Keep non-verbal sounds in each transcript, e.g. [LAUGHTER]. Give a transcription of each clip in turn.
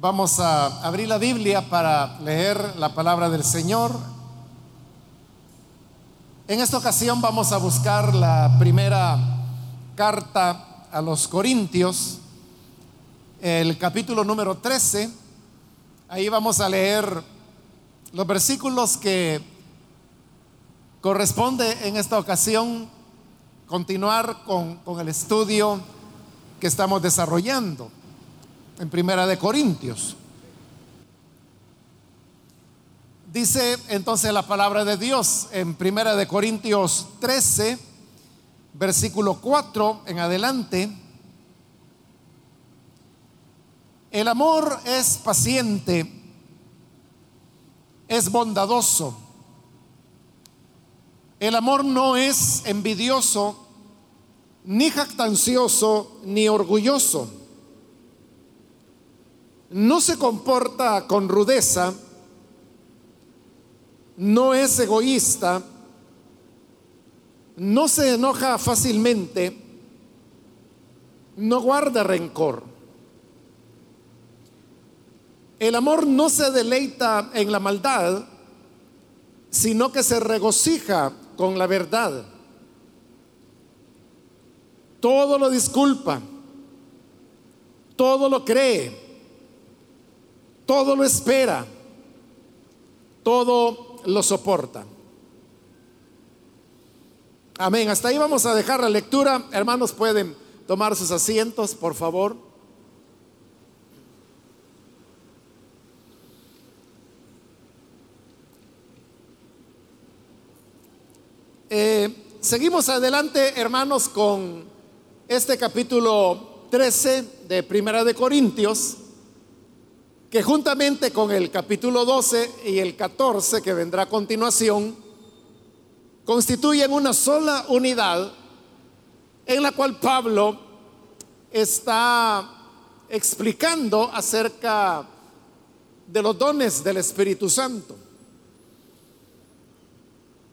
Vamos a abrir la Biblia para leer la palabra del Señor. En esta ocasión vamos a buscar la primera carta a los Corintios, el capítulo número 13. Ahí vamos a leer los versículos que corresponde en esta ocasión continuar con, con el estudio que estamos desarrollando en Primera de Corintios. Dice entonces la palabra de Dios en Primera de Corintios 13, versículo 4 en adelante. El amor es paciente, es bondadoso. El amor no es envidioso, ni jactancioso, ni orgulloso no se comporta con rudeza, no es egoísta, no se enoja fácilmente, no guarda rencor. El amor no se deleita en la maldad, sino que se regocija con la verdad. Todo lo disculpa, todo lo cree todo lo espera, todo lo soporta. Amén. Hasta ahí vamos a dejar la lectura. Hermanos, pueden tomar sus asientos, por favor. Eh, seguimos adelante, hermanos, con este capítulo 13 de Primera de Corintios que juntamente con el capítulo 12 y el 14 que vendrá a continuación, constituyen una sola unidad en la cual Pablo está explicando acerca de los dones del Espíritu Santo.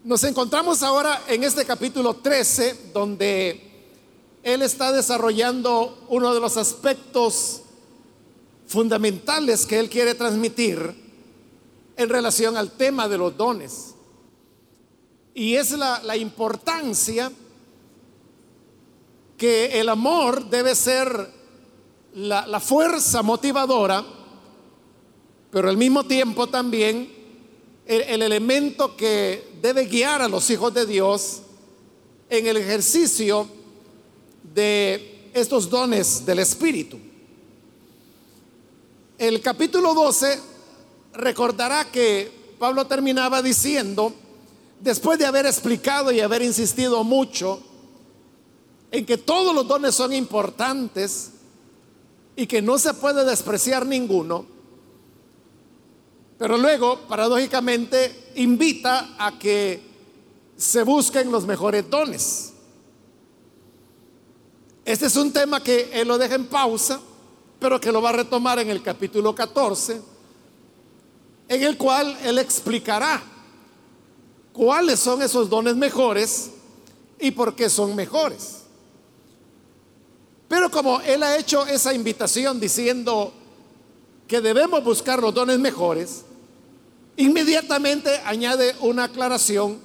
Nos encontramos ahora en este capítulo 13 donde él está desarrollando uno de los aspectos fundamentales que él quiere transmitir en relación al tema de los dones. Y es la, importancia que el amor debe ser la, fuerza motivadora, pero al mismo tiempo también el elemento que debe guiar a los hijos de Dios en el ejercicio de estos dones del Espíritu. El capítulo 12 recordará que Pablo terminaba diciendo, después de haber explicado y haber insistido mucho en que todos los dones son importantes y que no se puede despreciar ninguno, pero luego, paradójicamente, invita a que se busquen los mejores dones. Este es un tema que él lo deja en pausa pero que lo va a retomar en el capítulo 14, en el cual él explicará cuáles son esos dones mejores y por qué son mejores. Pero como él ha hecho esa invitación diciendo que debemos buscar los dones mejores, inmediatamente añade una aclaración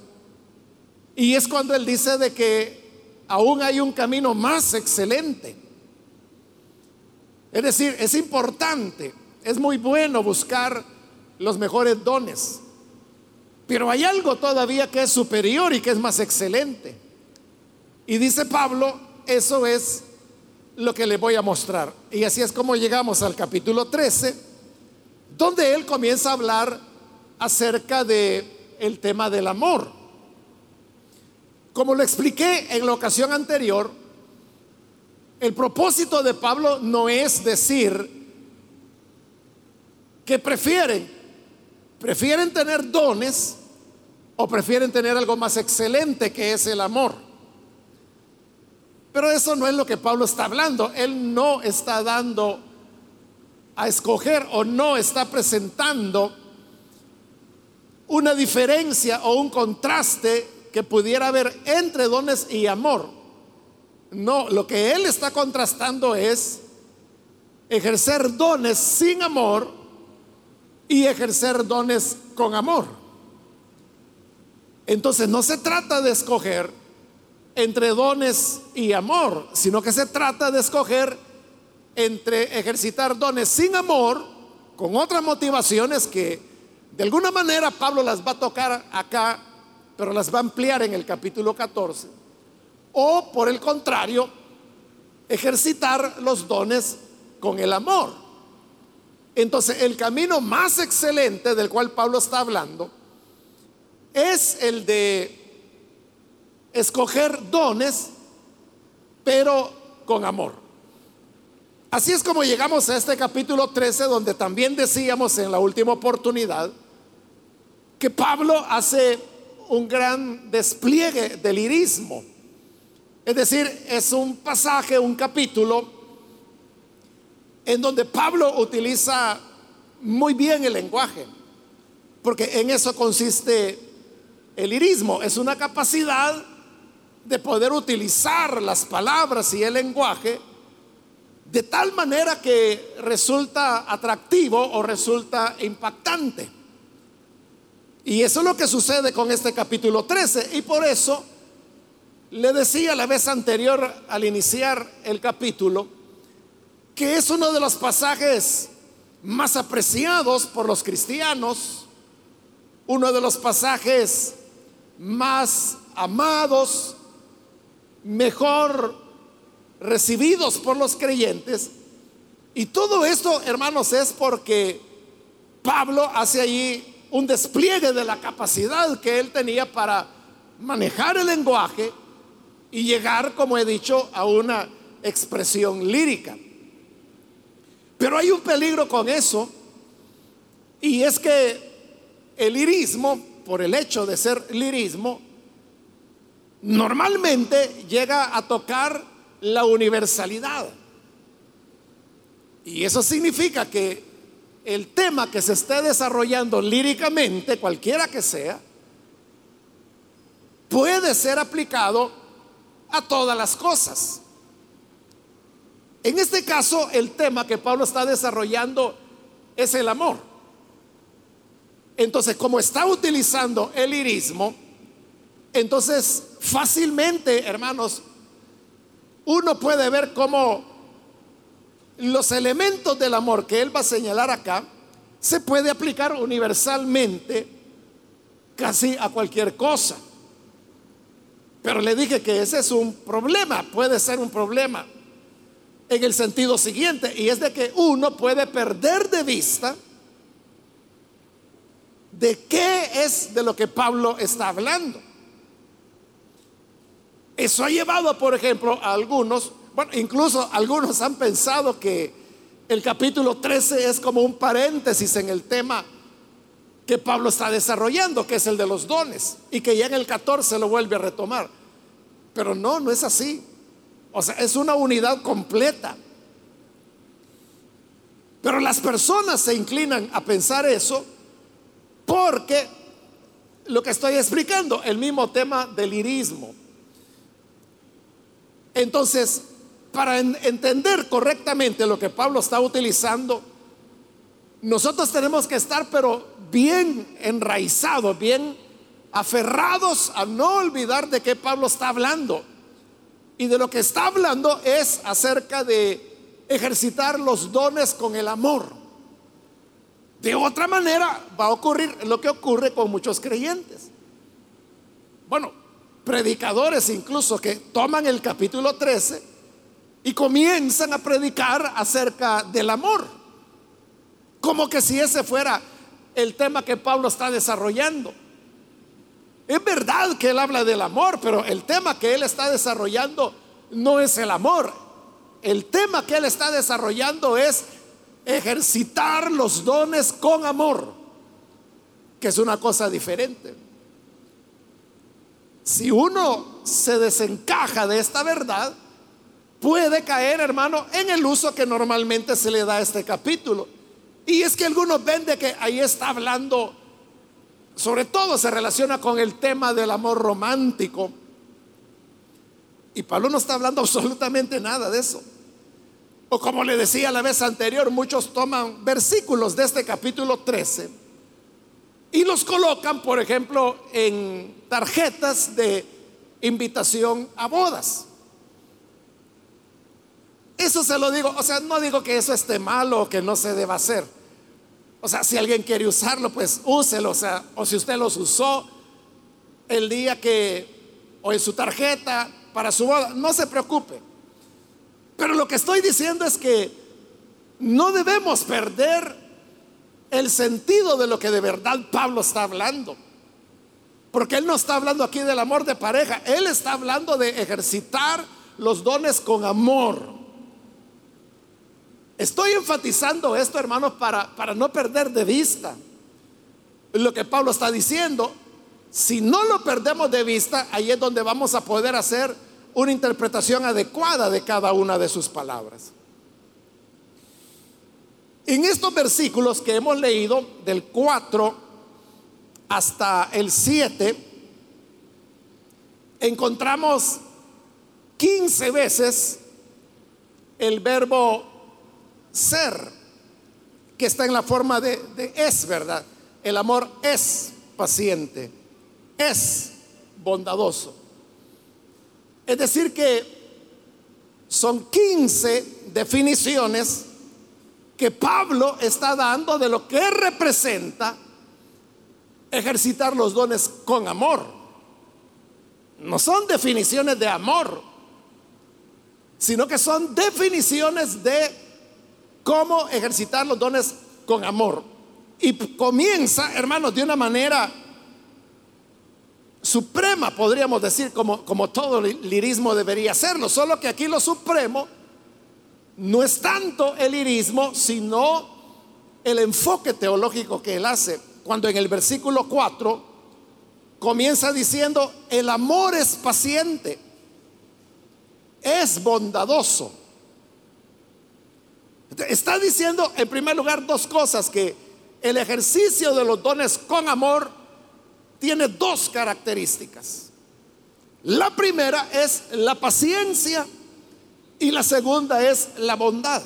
y es cuando él dice de que aún hay un camino más excelente es decir, es importante, es muy bueno buscar los mejores dones, pero hay algo todavía que es superior y que es más excelente. Y dice Pablo, eso es lo que le voy a mostrar. Y así es como llegamos al capítulo 13, donde él comienza a hablar acerca de el tema del amor. Como lo expliqué en la ocasión anterior, el propósito de Pablo no es decir que prefieren, prefieren tener dones o prefieren tener algo más excelente que es el amor. Pero eso no es lo que Pablo está hablando. Él no está dando a escoger o no está presentando una diferencia o un contraste que pudiera haber entre dones y amor. No, lo que él está contrastando es ejercer dones sin amor y ejercer dones con amor. Entonces no se trata de escoger entre dones y amor, sino que se trata de escoger entre ejercitar dones sin amor, con otras motivaciones que de alguna manera Pablo las va a tocar acá, pero las va a ampliar en el capítulo 14, o por el contrario, ejercitar los dones con el amor. Entonces, el camino más excelente del cual Pablo está hablando es el de escoger dones, pero con amor. Así es como llegamos a este capítulo 13, donde también decíamos en la última oportunidad que Pablo hace un gran despliegue del lirismo. Es decir, es un pasaje, un capítulo, en donde Pablo utiliza muy bien el lenguaje, porque en eso consiste el lirismo, es una capacidad de poder utilizar las palabras y el lenguaje de tal manera que resulta atractivo o resulta impactante. Y eso es lo que sucede con este capítulo 13. Y por eso le decía la vez anterior al iniciar el capítulo que es uno de los pasajes más apreciados por los cristianos, uno de los pasajes más amados, mejor recibidos por los creyentes. Y todo esto, hermanos, es porque Pablo hace allí un despliegue de la capacidad que él tenía para manejar el lenguaje y llegar, como he dicho, a una expresión lírica. Pero hay un peligro con eso, y es que el lirismo, por el hecho de ser lirismo, normalmente llega a tocar la universalidad. Y eso significa que el tema que se esté desarrollando líricamente, cualquiera que sea, puede ser aplicado a todas las cosas. En este caso, el tema que Pablo está desarrollando es el amor. Entonces, como está utilizando el irismo, entonces fácilmente, hermanos, uno puede ver cómo los elementos del amor que él va a señalar acá se puede aplicar universalmente casi a cualquier cosa. Pero le dije que ese es un problema, puede ser un problema en el sentido siguiente, y es de que uno puede perder de vista de qué es de lo que Pablo está hablando. Eso ha llevado, por ejemplo, a algunos, bueno, incluso algunos han pensado que el capítulo 13 es como un paréntesis en el tema que Pablo está desarrollando, que es el de los dones, y que ya en el 14 lo vuelve a retomar. Pero no, no es así. O sea, es una unidad completa. Pero las personas se inclinan a pensar eso porque lo que estoy explicando, el mismo tema del irismo. Entonces, para entender correctamente lo que Pablo está utilizando, nosotros tenemos que estar pero bien enraizados, bien aferrados a no olvidar de qué Pablo está hablando. Y de lo que está hablando es acerca de ejercitar los dones con el amor. De otra manera va a ocurrir lo que ocurre con muchos creyentes. Bueno, predicadores incluso que toman el capítulo 13 y comienzan a predicar acerca del amor. Como que si ese fuera el tema que Pablo está desarrollando. Es verdad que él habla del amor, pero el tema que él está desarrollando no es el amor. El tema que él está desarrollando es ejercitar los dones con amor, que es una cosa diferente. Si uno se desencaja de esta verdad, puede caer, hermano, en el uso que normalmente se le da a este capítulo. Y es que algunos ven de que ahí está hablando, sobre todo se relaciona con el tema del amor romántico. Y Pablo no está hablando [LAUGHS] absolutamente nada de eso. O como le decía la vez anterior, muchos toman versículos de este capítulo 13 y los colocan, por ejemplo, en tarjetas de invitación a bodas. Eso se lo digo, o sea, no digo que eso esté malo o que no se deba hacer. O sea, si alguien quiere usarlo, pues úselo, o sea, o si usted los usó el día que, o en su tarjeta para su boda, no se preocupe. Pero lo que estoy diciendo es que no debemos perder el sentido de lo que de verdad Pablo está hablando. Porque él no está hablando aquí del amor de pareja, él está hablando de ejercitar los dones con amor. Estoy enfatizando esto, hermanos, para, para no perder de vista lo que Pablo está diciendo. Si no lo perdemos de vista, ahí es donde vamos a poder hacer una interpretación adecuada de cada una de sus palabras. En estos versículos que hemos leído, del 4 hasta el 7, encontramos 15 veces el verbo ser, que está en la forma de, es, ¿verdad? El amor es paciente, es bondadoso. Es decir, que son 15 definiciones que Pablo está dando de lo que representa ejercitar los dones con amor. No son definiciones de amor, sino que son definiciones de cómo ejercitar los dones con amor. Y comienza, hermanos, de una manera suprema, podríamos decir, como, como todo lirismo debería serlo, solo que aquí lo supremo no es tanto el lirismo, sino el enfoque teológico que él hace, cuando en el versículo 4 comienza diciendo, el amor es paciente, es bondadoso. Está diciendo en primer lugar dos cosas, que el ejercicio de los dones con amor tiene dos características. La primera es la paciencia y la segunda es la bondad.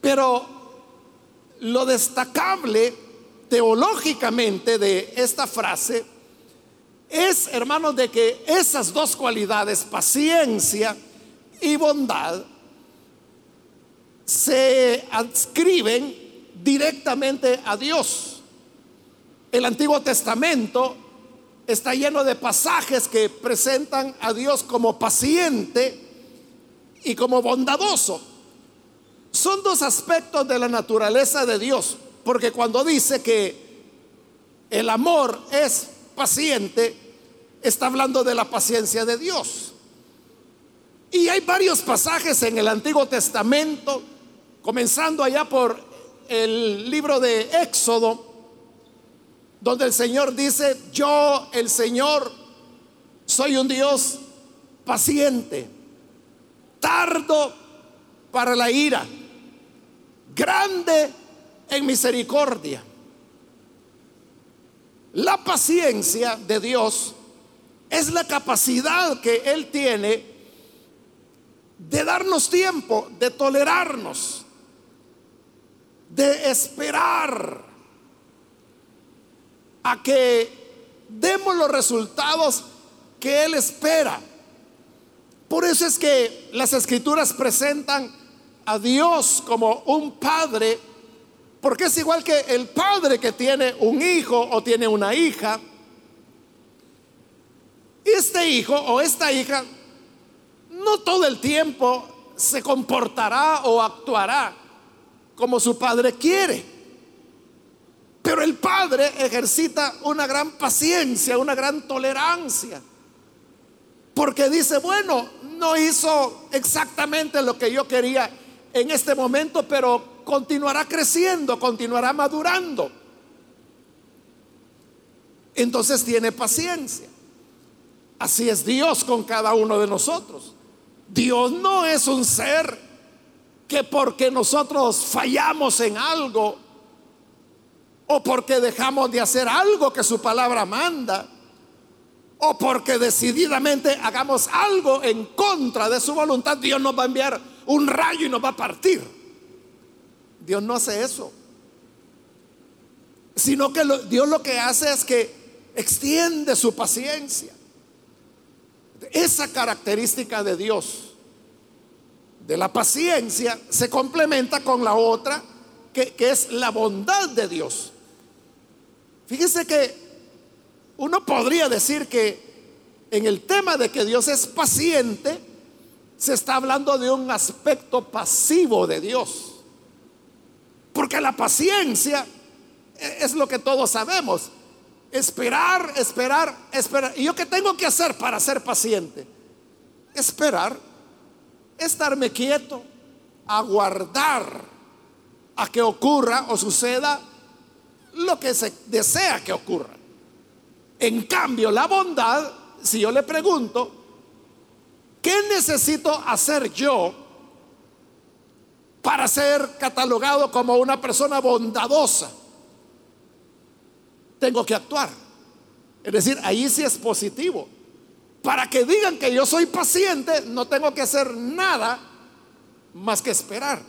Pero lo destacable teológicamente de esta frase es, hermanos, de que esas dos cualidades, paciencia y bondad, se adscriben directamente a Dios. El Antiguo Testamento está lleno de pasajes que presentan a Dios como paciente y como bondadoso. Son dos aspectos de la naturaleza de Dios, porque cuando dice que el amor es paciente, está hablando de la paciencia de Dios. Y hay varios pasajes en el Antiguo Testamento, comenzando allá por el libro de Éxodo, donde el Señor dice, yo, el Señor, soy un Dios paciente, tardo para la ira, grande en misericordia. La paciencia de Dios es la capacidad que Él tiene de darnos tiempo, de tolerarnos, de esperar a que demos los resultados que Él espera. Por eso es que las escrituras presentan a Dios como un padre, porque es igual que el padre que tiene un hijo o tiene una hija. Este hijo o esta hija no todo el tiempo se comportará o actuará como su padre quiere. Pero el padre ejercita una gran paciencia, una gran tolerancia. Porque dice, bueno, no hizo exactamente lo que yo quería en este momento, pero continuará creciendo, continuará madurando. Entonces tiene paciencia. Así es Dios con cada uno de nosotros. Dios no es un ser que porque nosotros fallamos en algo, o porque dejamos de hacer algo que su palabra manda, o porque decididamente hagamos algo en contra de su voluntad, Dios nos va a enviar un rayo y nos va a partir. Dios no hace eso. Sino que Dios lo que hace es que extiende su paciencia. Esa característica de Dios, de la paciencia, se complementa con la otra, que, que es la bondad de Dios. Fíjese que uno podría decir que en el tema de que Dios es paciente, se está hablando de un aspecto pasivo de Dios. Porque la paciencia es lo que todos sabemos. Esperar, esperar, esperar. ¿Y yo qué tengo que hacer para ser paciente? Esperar, estarme quieto, aguardar a que ocurra o suceda lo que se desea que ocurra. En cambio, la bondad, si yo le pregunto, ¿qué necesito hacer yo para ser catalogado como una persona bondadosa? Tengo que actuar. Es decir, ahí sí es positivo. Para que digan que yo soy paciente, no tengo que hacer nada más que esperar.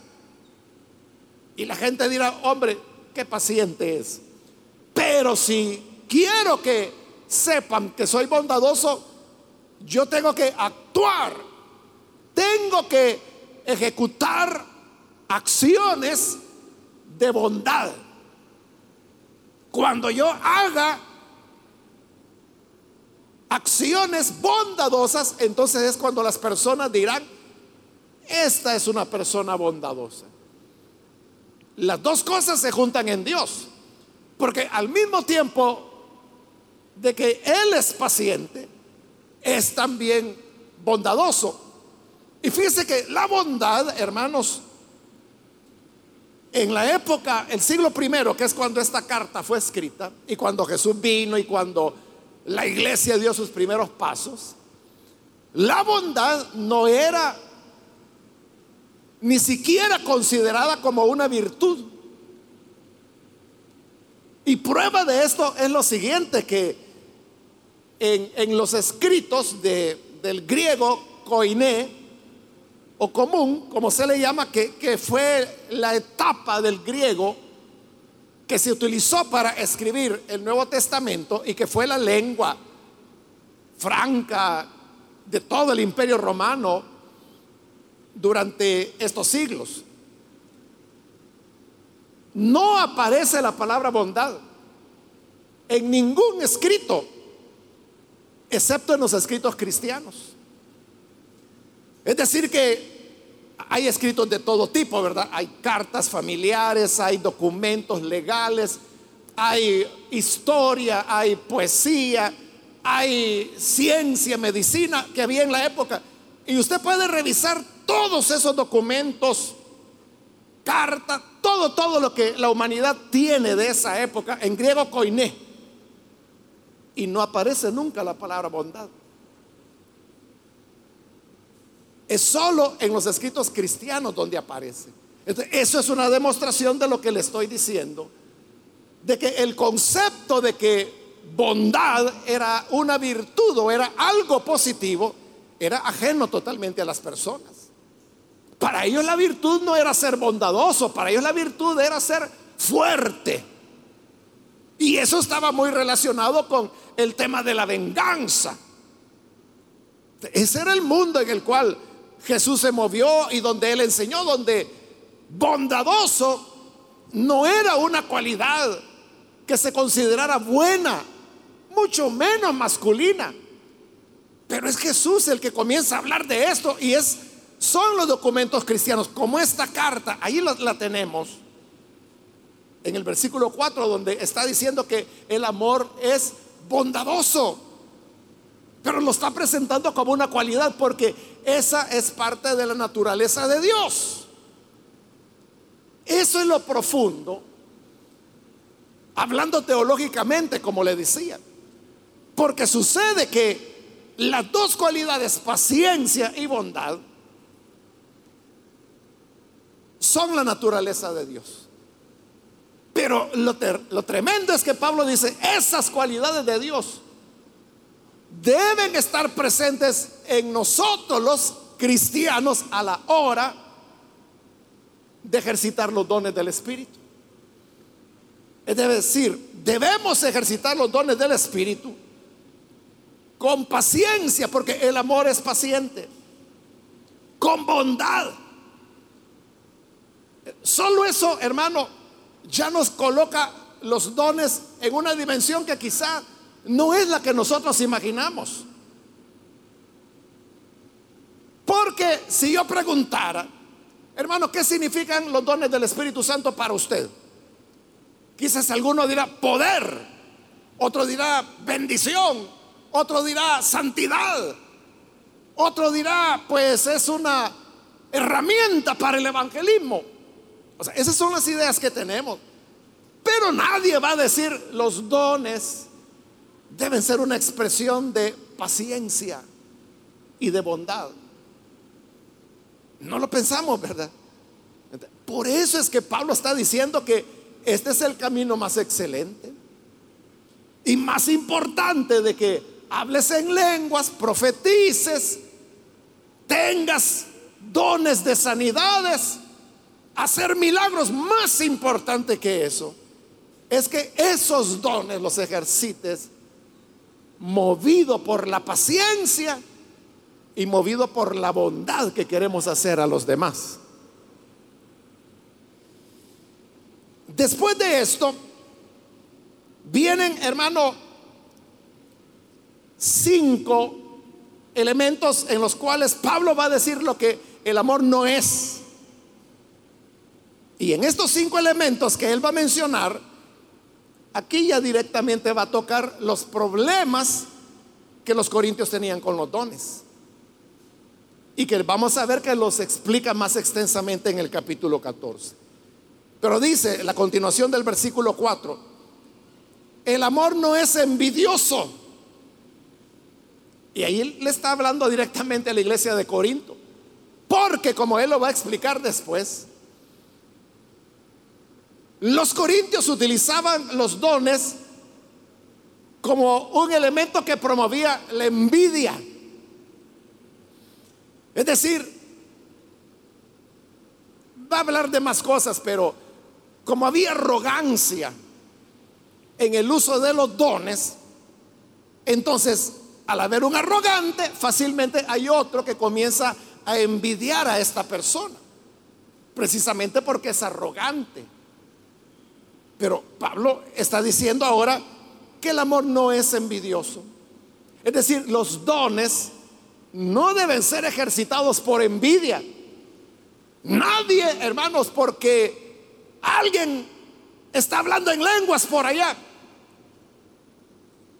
Y la gente dirá, hombre, qué paciente es. Pero si quiero que sepan que soy bondadoso, yo tengo que actuar, tengo que ejecutar acciones de bondad. Cuando yo haga acciones bondadosas, entonces es cuando las personas dirán, esta es una persona bondadosa. Las dos cosas se juntan en Dios. Porque al mismo tiempo de que Él es paciente, es también bondadoso. Y fíjese que la bondad, hermanos, en la época, el siglo primero, que es cuando esta carta fue escrita, y cuando Jesús vino y cuando la iglesia dio sus primeros pasos, la bondad no era ni siquiera considerada como una virtud. Y prueba de esto es lo siguiente, que en, los escritos del griego koiné, o común, como se le llama, que, que fue la etapa del griego que se utilizó para escribir el Nuevo Testamento y que fue la lengua franca de todo el imperio romano durante estos siglos no aparece la palabra bondad en ningún escrito, excepto en los escritos cristianos. Es decir, que hay escritos de todo tipo, ¿verdad? Hay cartas familiares, hay documentos legales, hay historia, hay poesía, hay ciencia, medicina que había en la época. Y usted puede revisar todos esos documentos, cartas, todo, todo lo que la humanidad tiene de esa época, en griego koiné. Y no aparece nunca la palabra bondad. Es solo en los escritos cristianos donde aparece. eso es una demostración de lo que le estoy diciendo. De que el concepto de que bondad era una virtud o era algo positivo, era ajeno totalmente a las personas. Para ellos la virtud no era ser bondadoso, para ellos la virtud era ser fuerte. Y eso estaba muy relacionado con el tema de la venganza. Ese era el mundo en el cual Jesús se movió y donde él enseñó, donde bondadoso no era una cualidad que se considerara buena, mucho menos masculina. Pero es Jesús el que comienza a hablar de esto y es son los documentos cristianos, como esta carta, ahí la, tenemos, en el versículo 4, donde está diciendo que el amor es bondadoso, pero lo está presentando como una cualidad porque esa es parte de la naturaleza de Dios. Eso es lo profundo, hablando teológicamente, como le decía, porque sucede que las dos cualidades, paciencia y bondad, son la naturaleza de Dios. Pero lo, tremendo es que Pablo dice, esas cualidades de Dios deben estar presentes en nosotros los cristianos a la hora de ejercitar los dones del Espíritu. Es decir, debemos ejercitar los dones del Espíritu con paciencia, porque el amor es paciente, con bondad. Solo eso, hermano, ya nos coloca los dones en una dimensión que quizá no es la que nosotros imaginamos. Porque si yo preguntara, hermano, ¿qué significan los dones del Espíritu Santo para usted? Quizás alguno dirá poder, otro dirá bendición, otro dirá santidad, otro dirá pues es una herramienta para el evangelismo. O sea, esas son las ideas que tenemos. Pero nadie va a decir los dones deben ser una expresión de paciencia y de bondad. No lo pensamos, ¿verdad? Por eso es que Pablo está diciendo que este es el camino más excelente y más importante de que hables en lenguas, profetices, tengas dones de sanidades, hacer milagros. Más importante que eso es que esos dones los ejercites movido por la paciencia y movido por la bondad que queremos hacer a los demás. Después de esto, vienen, hermano, cinco elementos en los cuales Pablo va a decir lo que el amor no es. Y en estos cinco elementos que él va a mencionar, aquí ya directamente va a tocar los problemas que los corintios tenían con los dones. Y que vamos a ver que los explica más extensamente en el capítulo 14. Pero dice la continuación del versículo 4, el amor no es envidioso. Y ahí le está hablando directamente a la iglesia de Corinto. Porque como él lo va a explicar después, los corintios utilizaban los dones como un elemento que promovía la envidia. Es decir, va a hablar de más cosas, pero como había arrogancia en el uso de los dones, entonces al haber un arrogante, fácilmente hay otro que comienza a envidiar a esta persona, precisamente porque es arrogante. Pero Pablo está diciendo ahora que el amor no es envidioso. Es decir, los dones no deben ser ejercitados por envidia. Nadie, hermanos, porque alguien está hablando en lenguas por allá.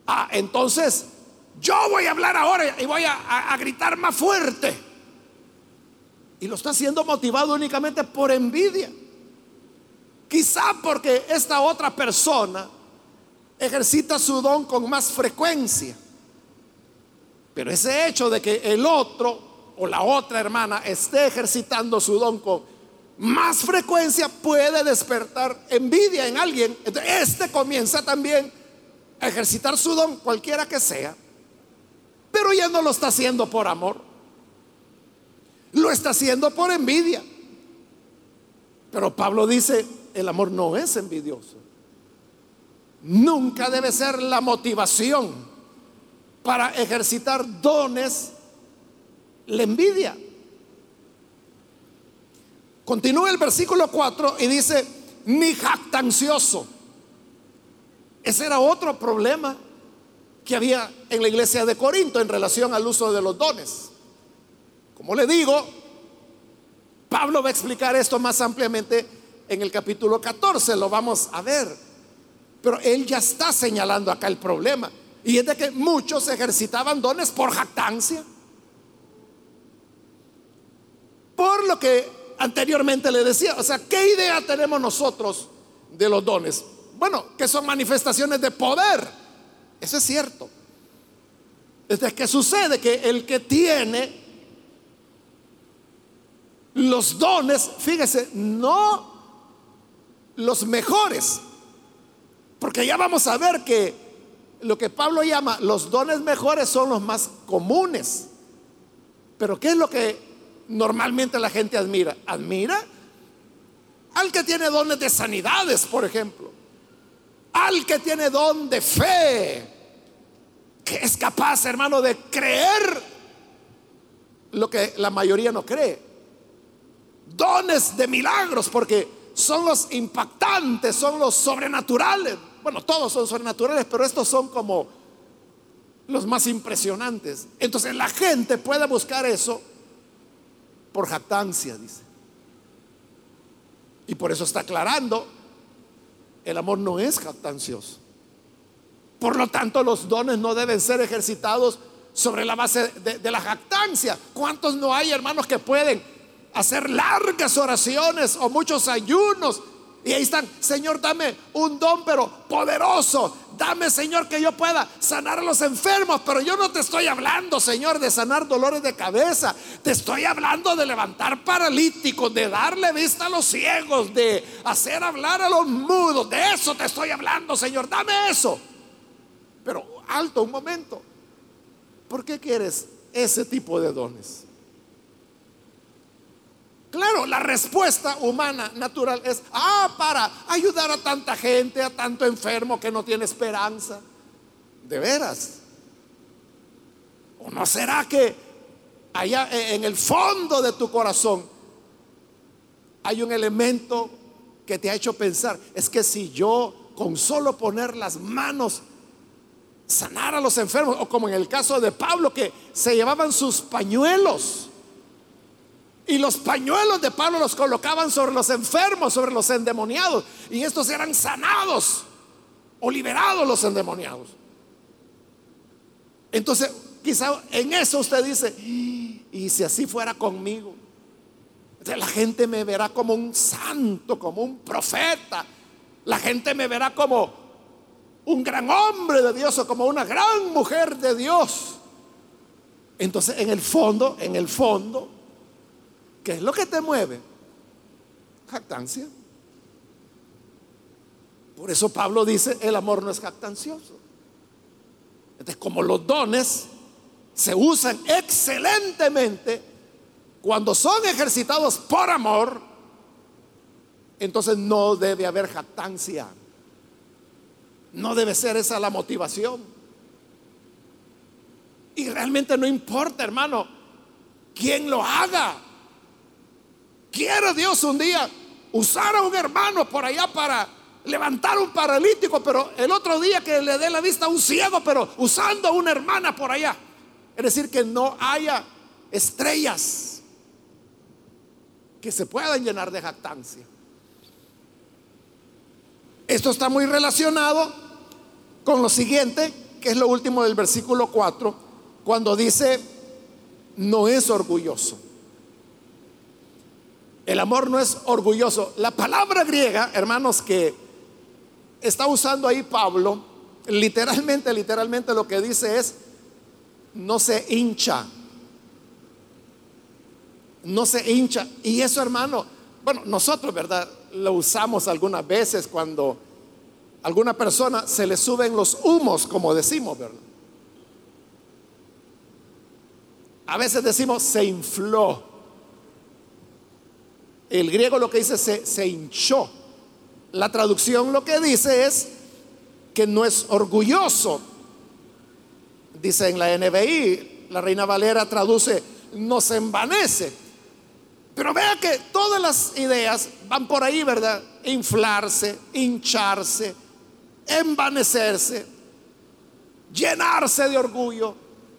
Ah, entonces yo voy a hablar ahora y voy a, gritar más fuerte. Y lo está haciendo motivado únicamente por envidia. Quizá porque esta otra persona ejercita su don con más frecuencia. Pero ese hecho de que el otro o la otra hermana esté ejercitando su don con más frecuencia puede despertar envidia en alguien. este comienza también a ejercitar su don, cualquiera que sea, pero ya no lo está haciendo por amor. Lo está haciendo por envidia. Pero Pablo dice, el amor no es envidioso. Nunca debe ser la motivación para ejercitar dones la envidia. Continúa el versículo 4 y dice, ni jactancioso. Ese era otro problema que había en la iglesia de Corinto en relación al uso de los dones. Como le digo, Pablo va a explicar esto más ampliamente en el capítulo 14, lo vamos a ver. Pero él ya está señalando acá el problema. Y es de que muchos ejercitaban dones por jactancia. Por lo que anteriormente le decía. O sea, ¿qué idea tenemos nosotros de los dones? Bueno, que son manifestaciones de poder. Eso es cierto. Es de que sucede que el que tiene los dones, fíjese, no los mejores. Porque ya vamos a ver que lo que Pablo llama los dones mejores son los más comunes. Pero ¿qué es lo que normalmente la gente admira? Admira al que tiene dones de sanidades, por ejemplo. Al que tiene don de fe. Que es capaz, hermano, de creer lo que la mayoría no cree. Dones de milagros, porque son los impactantes, son los sobrenaturales. Bueno, todos son sobrenaturales, pero estos son como los más impresionantes. Entonces la gente puede buscar eso por jactancia, dice. Y por eso está aclarando, el amor no es jactancioso. Por lo tanto, los dones no deben ser ejercitados sobre la base de, de la jactancia. ¿Cuántos no hay, hermanos, que pueden hacer largas oraciones o muchos ayunos y ahí están, Señor, dame un don, pero poderoso. Dame, Señor, que yo pueda sanar a los enfermos. Pero yo no te estoy hablando, Señor, de sanar dolores de cabeza. Te estoy hablando de levantar paralíticos, de darle vista a los ciegos, de hacer hablar a los mudos. De eso te estoy hablando, Señor. Dame eso. Pero alto un momento. ¿Por qué quieres ese tipo de dones? Claro, la respuesta humana natural es, ah, para ayudar a tanta gente, a tanto enfermo que no tiene esperanza. De veras. ¿O no será que allá en el fondo de tu corazón hay un elemento que te ha hecho pensar, es que si yo con solo poner las manos sanar a los enfermos, o como en el caso de Pablo que se llevaban sus pañuelos, y los pañuelos de Pablo los colocaban sobre los enfermos, sobre los endemoniados. Y estos eran sanados o liberados los endemoniados. Entonces, quizá en eso usted dice, y si así fuera conmigo, la gente me verá como un santo, como un profeta. La gente me verá como un gran hombre de Dios o como una gran mujer de Dios. Entonces, en el fondo, en el fondo, ¿Qué es lo que te mueve? Jactancia. Por eso Pablo dice, el amor no es jactancioso. Entonces, como los dones se usan excelentemente cuando son ejercitados por amor, entonces no debe haber jactancia. No debe ser esa la motivación. Y realmente no importa, hermano, quién lo haga. Quiere Dios un día usar a un hermano por allá para levantar un paralítico, pero el otro día que le dé la vista a un ciego, pero usando a una hermana por allá. Es decir, que no haya estrellas que se puedan llenar de jactancia. Esto está muy relacionado con lo siguiente, que es lo último del versículo 4, cuando dice, no es orgulloso. El amor no es orgulloso. La palabra griega, hermanos, que está usando ahí Pablo, literalmente, literalmente lo que dice es, no se hincha. No se hincha. Y eso, hermano, bueno, nosotros, ¿verdad? Lo usamos algunas veces cuando a alguna persona se le suben los humos, como decimos, ¿verdad? A veces decimos se infló. El griego lo que dice se, se hinchó. La traducción lo que dice es que no es orgulloso. Dice en la NBI, la Reina Valera traduce no se envanece. Pero vea que todas las ideas van por ahí, ¿verdad? Inflarse, hincharse, envanecerse, llenarse de orgullo,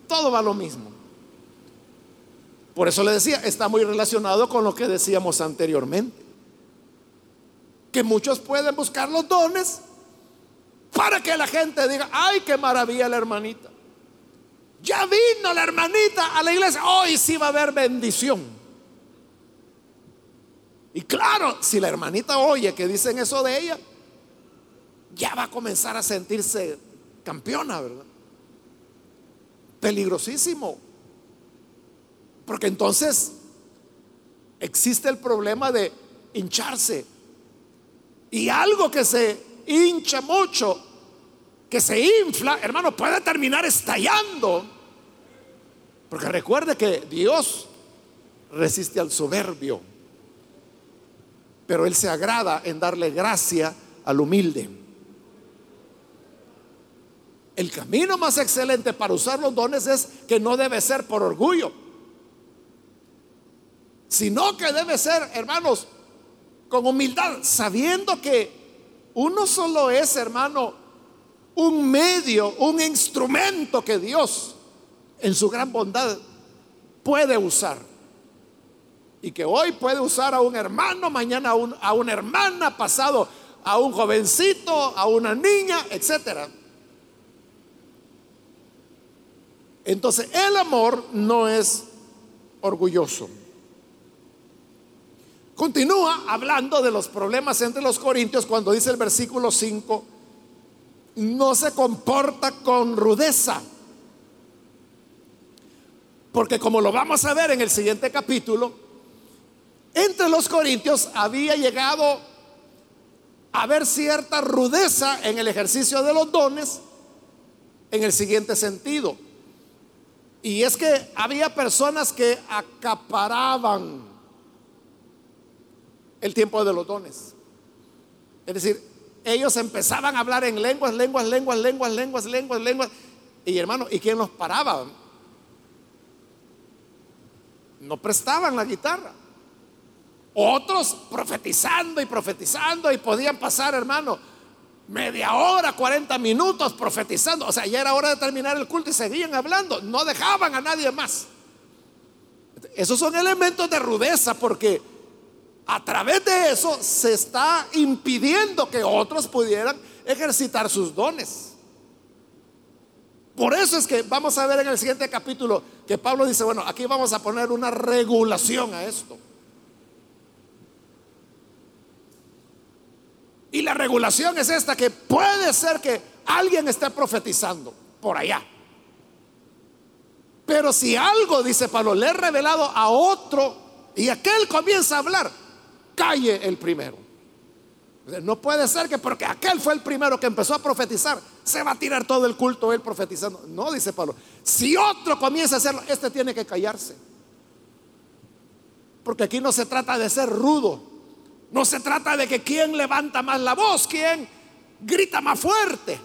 todo va lo mismo. Por eso le decía, está muy relacionado con lo que decíamos anteriormente. Que muchos pueden buscar los dones para que la gente diga, ay, qué maravilla la hermanita. Ya vino la hermanita a la iglesia, hoy sí va a haber bendición. Y claro, si la hermanita oye que dicen eso de ella, ya va a comenzar a sentirse campeona, ¿verdad? Peligrosísimo. Porque entonces existe el problema de hincharse. Y algo que se hincha mucho, que se infla, hermano, puede terminar estallando. Porque recuerde que Dios resiste al soberbio, pero Él se agrada en darle gracia al humilde. El camino más excelente para usar los dones es que no debe ser por orgullo, sino que debe ser, hermanos, con humildad, sabiendo que uno solo es, hermano, un medio, un instrumento que Dios en su gran bondad puede usar. Y que hoy puede usar a un hermano, mañana a, a una hermana, pasado a un jovencito, a una niña, etcétera. Entonces, el amor no es orgulloso. Continúa hablando de los problemas entre los corintios cuando dice el versículo 5, no se comporta con rudeza. Porque como lo vamos a ver en el siguiente capítulo, entre los corintios había llegado a haber cierta rudeza en el ejercicio de los dones en el siguiente sentido. Y es que había personas que acaparaban el tiempo de los dones. Es decir, ellos empezaban a hablar en lenguas, lenguas, lenguas, lenguas, lenguas, lenguas, lenguas. Y hermano, ¿y quién los paraba? No prestaban la guitarra. Otros profetizando y profetizando y podían pasar, hermano, media hora, 40 minutos profetizando. O sea, ya era hora de terminar el culto y seguían hablando. No dejaban a nadie más. Esos son elementos de rudeza porque a través de eso se está impidiendo que otros pudieran ejercitar sus dones. Por eso es que vamos a ver en el siguiente capítulo que Pablo dice, bueno, aquí vamos a poner una regulación a esto. Y la regulación es esta, que puede ser que alguien esté profetizando por allá. Pero si algo, dice Pablo, le he revelado a otro y aquel comienza a hablar, calle el primero. No puede ser que porque aquel fue el primero que empezó a profetizar, se va a tirar todo el culto él profetizando. No, dice Pablo, si otro comienza a hacerlo, este tiene que callarse. Porque aquí no se trata de ser rudo, no se trata de que quién levanta más la voz, quién grita más fuerte.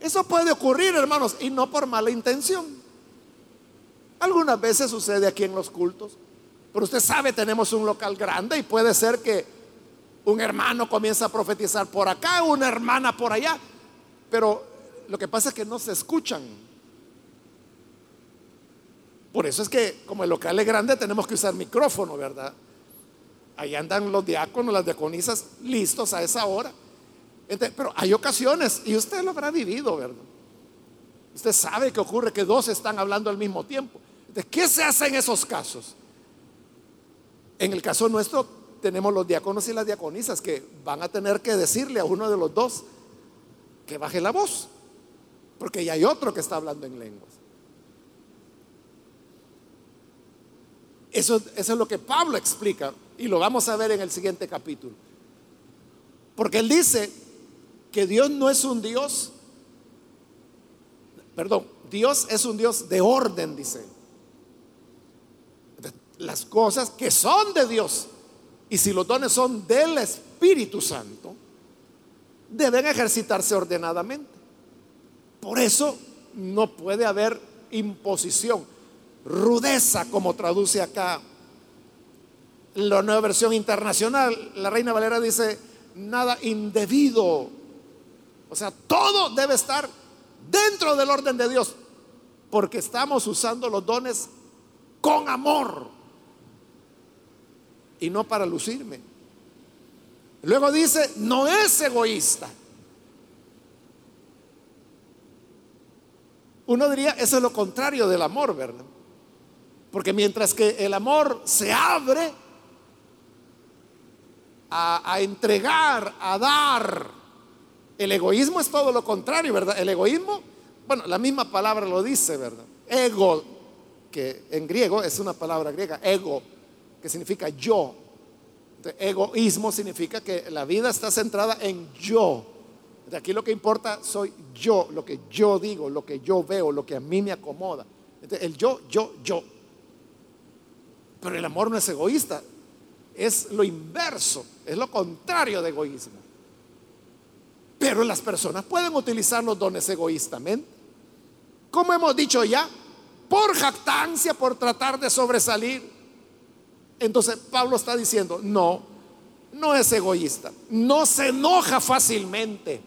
Eso puede ocurrir, hermanos, y no por mala intención. Algunas veces sucede aquí en los cultos. Pero usted sabe, tenemos un local grande y puede ser que un hermano comienza a profetizar por acá, una hermana por allá. Pero lo que pasa es que no se escuchan. Por eso es que como el local es grande tenemos que usar micrófono, ¿verdad? Ahí andan los diáconos, las diaconisas listos a esa hora. pero hay ocasiones, y usted lo habrá vivido, ¿verdad? Usted sabe que ocurre que dos están hablando al mismo tiempo. ¿Qué se hace en esos casos? En el caso nuestro tenemos los diáconos y las diaconisas que van a tener que decirle a uno de los dos que baje la voz, porque ya hay otro que está hablando en lenguas. Eso, eso es lo que Pablo explica y lo vamos a ver en el siguiente capítulo. Porque él dice que Dios no es un Dios, perdón, Dios es un Dios de orden, dice. Las cosas que son de Dios y si los dones son del Espíritu Santo, deben ejercitarse ordenadamente. Por eso no puede haber imposición, rudeza, como traduce acá la nueva versión internacional, la Reina Valera dice, nada indebido. O sea, todo debe estar dentro del orden de Dios, porque estamos usando los dones con amor y no para lucirme. Luego dice, no es egoísta. Uno diría, eso es lo contrario del amor, ¿verdad? Porque mientras que el amor se abre, a, entregar, a dar. El egoísmo es todo lo contrario, ¿verdad? El egoísmo, bueno, la misma palabra lo dice, ¿verdad? Ego, que en griego es una palabra griega, ego, que significa yo. egoísmo significa que la vida está centrada en yo. Aquí lo que importa soy yo, lo que yo digo, lo que yo veo, lo que a mí me acomoda. El yo, yo, yo. Pero el amor no es egoísta, es lo inverso, es lo contrario de egoísmo. Pero las personas pueden utilizar los dones egoístamente. Como hemos dicho ya, por jactancia, por tratar de sobresalir. Entonces Pablo está diciendo, no, no es egoísta, no se enoja fácilmente.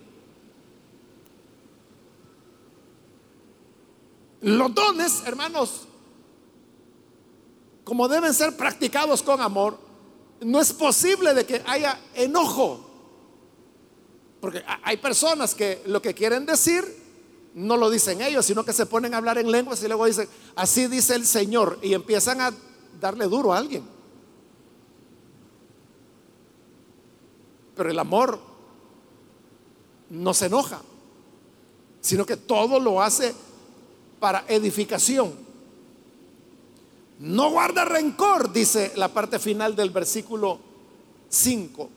Los dones, hermanos, como deben ser practicados con amor, no es posible de que haya enojo. Porque hay personas que lo que quieren decir no lo dicen ellos, sino que se ponen a hablar en lenguas y luego dicen, así dice el Señor, y empiezan a darle duro a alguien. Pero el amor no se enoja, sino que todo lo hace para edificación. No guarda rencor, dice la parte final del versículo 5.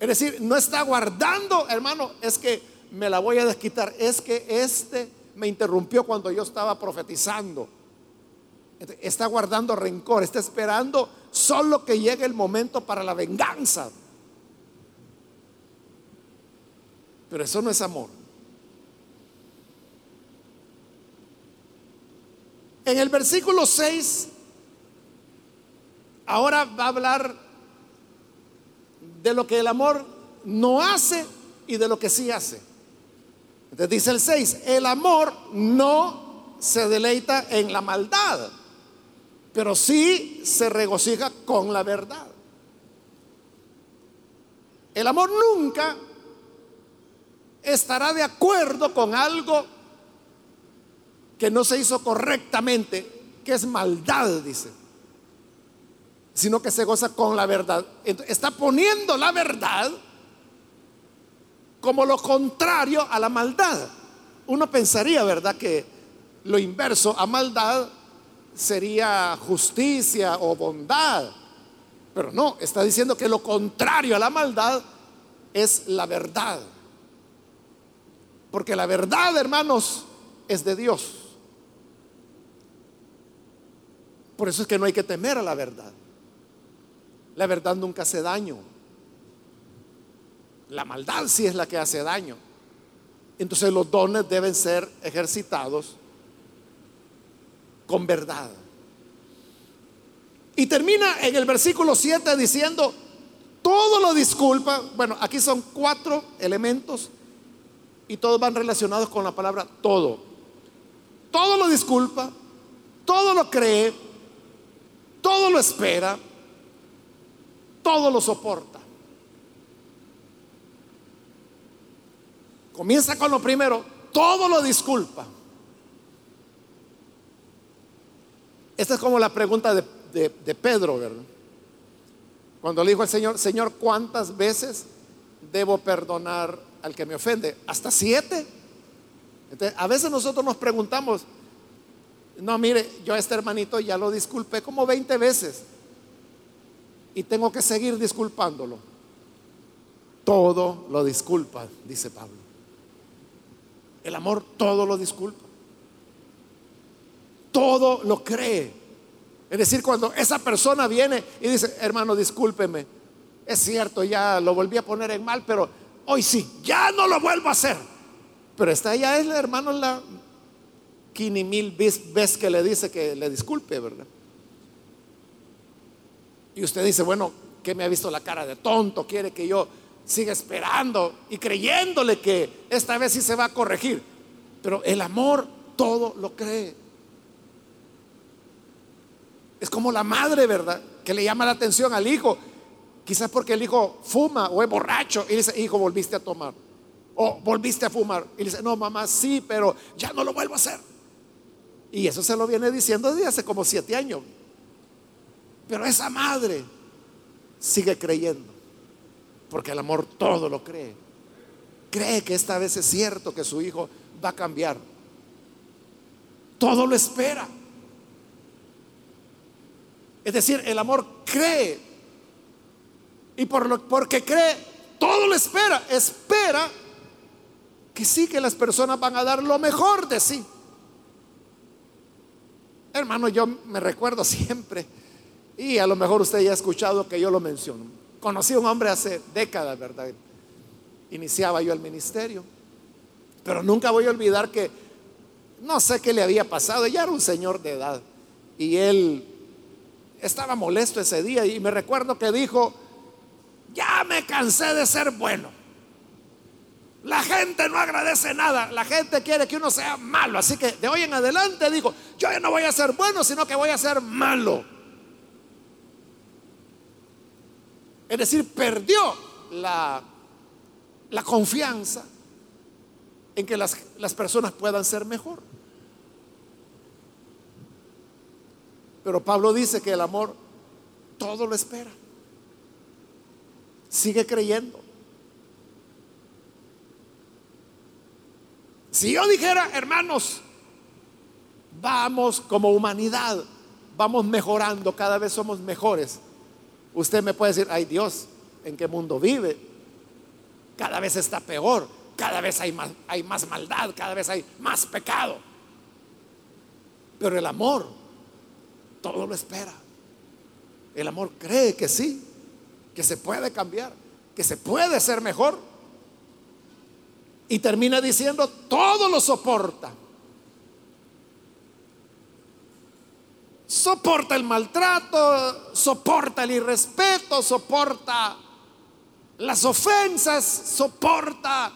Es decir, no está guardando, hermano, es que me la voy a desquitar. Es que este me interrumpió cuando yo estaba profetizando. Está guardando rencor, está esperando solo que llegue el momento para la venganza. Pero eso no es amor. En el versículo 6, ahora va a hablar de lo que el amor no hace y de lo que sí hace. Entonces dice el 6, el amor no se deleita en la maldad, pero sí se regocija con la verdad. El amor nunca estará de acuerdo con algo que no se hizo correctamente, que es maldad, dice, sino que se goza con la verdad. está poniendo la verdad como lo contrario a la maldad. Uno pensaría, ¿verdad?, que lo inverso a maldad sería justicia o bondad. Pero no, está diciendo que lo contrario a la maldad es la verdad. Porque la verdad, hermanos, es de Dios. Por eso es que no hay que temer a la verdad. La verdad nunca hace daño. La maldad sí es la que hace daño. Entonces los dones deben ser ejercitados con verdad. Y termina en el versículo 7 diciendo, todo lo disculpa. Bueno, aquí son cuatro elementos y todos van relacionados con la palabra todo. Todo lo disculpa, todo lo cree, todo lo espera, todo lo soporta. Comienza con lo primero, todo lo disculpa. Esta es como la pregunta de, de Pedro, ¿verdad? Cuando le dijo al Señor, Señor, ¿cuántas veces debo perdonar al que me ofende? ¿Hasta siete? a veces nosotros nos preguntamos, no, mire, yo a este hermanito ya lo disculpé como 20 veces y tengo que seguir disculpándolo. Todo lo disculpa, dice Pablo. El amor todo lo disculpa. Todo lo cree. Es decir, cuando esa persona viene y dice, hermano, discúlpeme, es cierto, ya lo volví a poner en mal, pero hoy sí, ya no lo vuelvo a hacer. Pero está ya es hermano la quini mil veces que le dice que le disculpe, ¿verdad? Y usted dice, bueno, que me ha visto la cara de tonto, quiere que yo siga esperando y creyéndole que esta vez sí se va a corregir. Pero el amor todo lo cree. Es como la madre, ¿verdad? Que le llama la atención al hijo Quizás porque el hijo fuma o es borracho y dice, hijo, volviste a tomar. O volviste a fumar. Y dice, no, mamá, sí, pero ya no lo vuelvo a hacer. Y eso se lo viene diciendo desde hace como siete años. Pero esa madre sigue creyendo. Porque el amor todo lo cree. Cree que esta vez es cierto que su hijo va a cambiar. Todo lo espera. Es decir, el amor cree y por lo, porque cree, todo lo espera. Espera que sí que las personas van a dar lo mejor de sí. Hermano, yo me recuerdo siempre, y a lo mejor usted ya ha escuchado que yo lo menciono. Conocí a un hombre hace décadas, ¿verdad? Iniciaba yo el ministerio, pero nunca voy a olvidar que no sé qué le había pasado, ya era un señor de edad, y él estaba molesto ese día, y me recuerdo que dijo, ya me cansé de ser bueno. La gente no agradece nada, la gente quiere que uno sea malo, así que de hoy en adelante digo, yo ya no voy a ser bueno, sino que voy a ser malo. Es decir, perdió la, la confianza en que las, las personas puedan ser mejor. Pero Pablo dice que el amor todo lo espera. Sigue creyendo. Si yo dijera, hermanos, vamos como humanidad, vamos mejorando, cada vez somos mejores. Usted me puede decir, ay Dios, ¿en qué mundo vive? Cada vez está peor, cada vez hay más, hay más maldad, cada vez hay más pecado. Pero el amor todo lo espera. El amor cree que sí, que se puede cambiar, que se puede ser mejor. Y termina diciendo, todo lo soporta. Soporta el maltrato, soporta el irrespeto, soporta las ofensas, soporta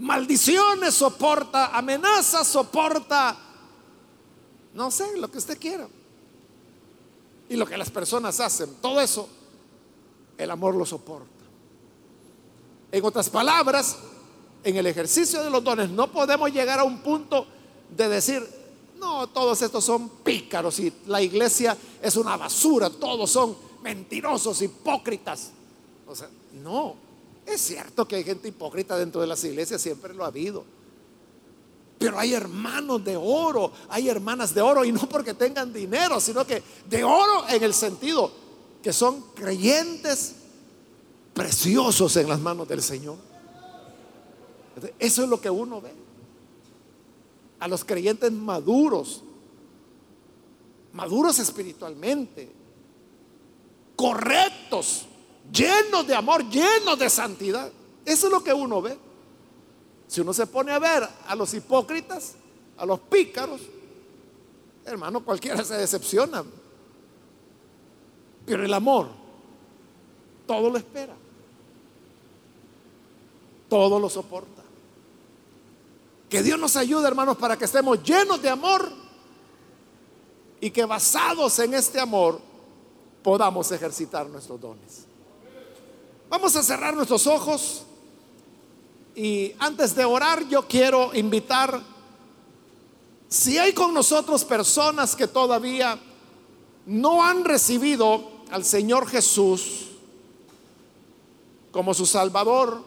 maldiciones, soporta amenazas, soporta, no sé, lo que usted quiera. Y lo que las personas hacen, todo eso, el amor lo soporta. En otras palabras, en el ejercicio de los dones no podemos llegar a un punto de decir, no, todos estos son pícaros y la iglesia es una basura, todos son mentirosos, hipócritas. O sea, no, es cierto que hay gente hipócrita dentro de las iglesias, siempre lo ha habido. Pero hay hermanos de oro, hay hermanas de oro, y no porque tengan dinero, sino que de oro en el sentido que son creyentes preciosos en las manos del Señor. Eso es lo que uno ve. A los creyentes maduros, maduros espiritualmente, correctos, llenos de amor, llenos de santidad. Eso es lo que uno ve. Si uno se pone a ver a los hipócritas, a los pícaros, hermano, cualquiera se decepciona. Pero el amor, todo lo espera, todo lo soporta. Que Dios nos ayude, hermanos, para que estemos llenos de amor y que basados en este amor podamos ejercitar nuestros dones. Vamos a cerrar nuestros ojos y antes de orar yo quiero invitar, si hay con nosotros personas que todavía no han recibido al Señor Jesús como su Salvador,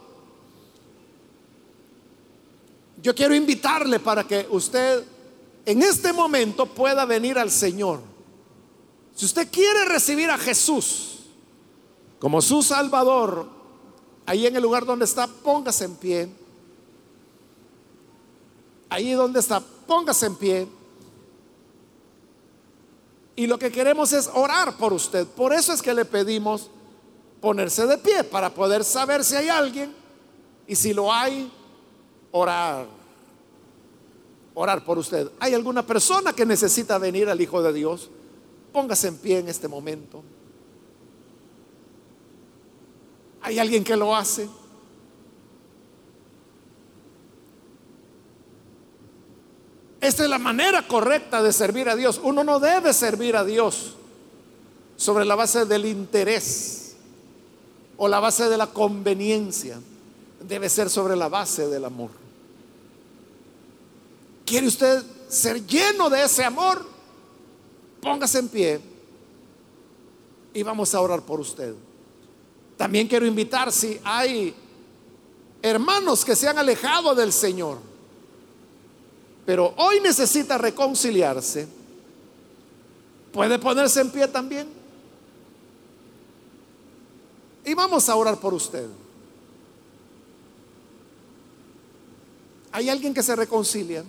yo quiero invitarle para que usted en este momento pueda venir al Señor. Si usted quiere recibir a Jesús como su Salvador, ahí en el lugar donde está, póngase en pie. Ahí donde está, póngase en pie. Y lo que queremos es orar por usted. Por eso es que le pedimos ponerse de pie para poder saber si hay alguien y si lo hay, orar. Orar por usted. ¿Hay alguna persona que necesita venir al Hijo de Dios? Póngase en pie en este momento. ¿Hay alguien que lo hace? Esta es la manera correcta de servir a Dios. Uno no debe servir a Dios sobre la base del interés o la base de la conveniencia. Debe ser sobre la base del amor. ¿Quiere usted ser lleno de ese amor? Póngase en pie y vamos a orar por usted. También quiero invitar si hay hermanos que se han alejado del Señor, pero hoy necesita reconciliarse, puede ponerse en pie también. Y vamos a orar por usted. ¿Hay alguien que se reconcilia?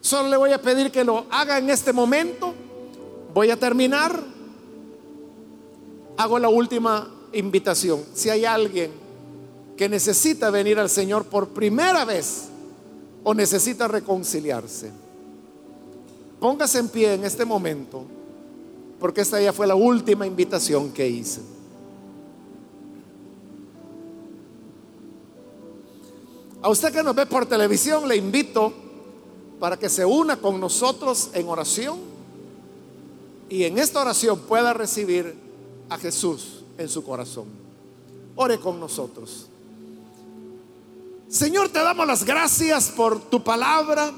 Solo le voy a pedir que lo haga en este momento. Voy a terminar. Hago la última invitación. Si hay alguien que necesita venir al Señor por primera vez o necesita reconciliarse, póngase en pie en este momento, porque esta ya fue la última invitación que hice. A usted que nos ve por televisión, le invito para que se una con nosotros en oración y en esta oración pueda recibir a Jesús en su corazón. Ore con nosotros. Señor, te damos las gracias por tu palabra,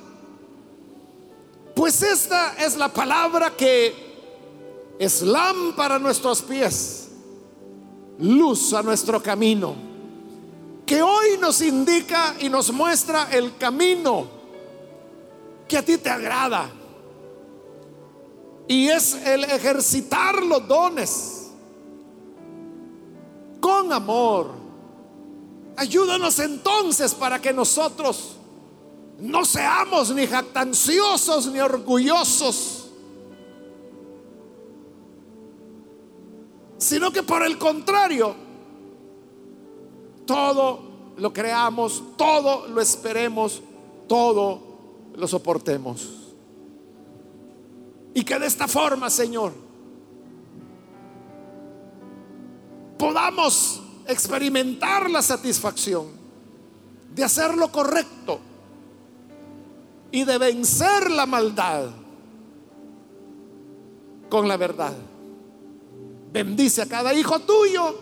pues esta es la palabra que es lámpara a nuestros pies, luz a nuestro camino, que hoy nos indica y nos muestra el camino que a ti te agrada. Y es el ejercitar los dones con amor. Ayúdanos entonces para que nosotros no seamos ni jactanciosos ni orgullosos, sino que por el contrario, todo lo creamos, todo lo esperemos, todo lo soportemos. Y que de esta forma, Señor, podamos experimentar la satisfacción de hacer lo correcto y de vencer la maldad con la verdad. Bendice a cada hijo tuyo,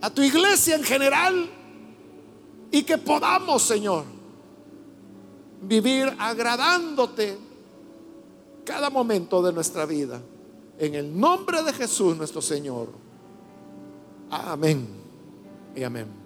a tu iglesia en general, y que podamos, Señor, vivir agradándote cada momento de nuestra vida. En el nombre de Jesús nuestro Señor. Amén y amén.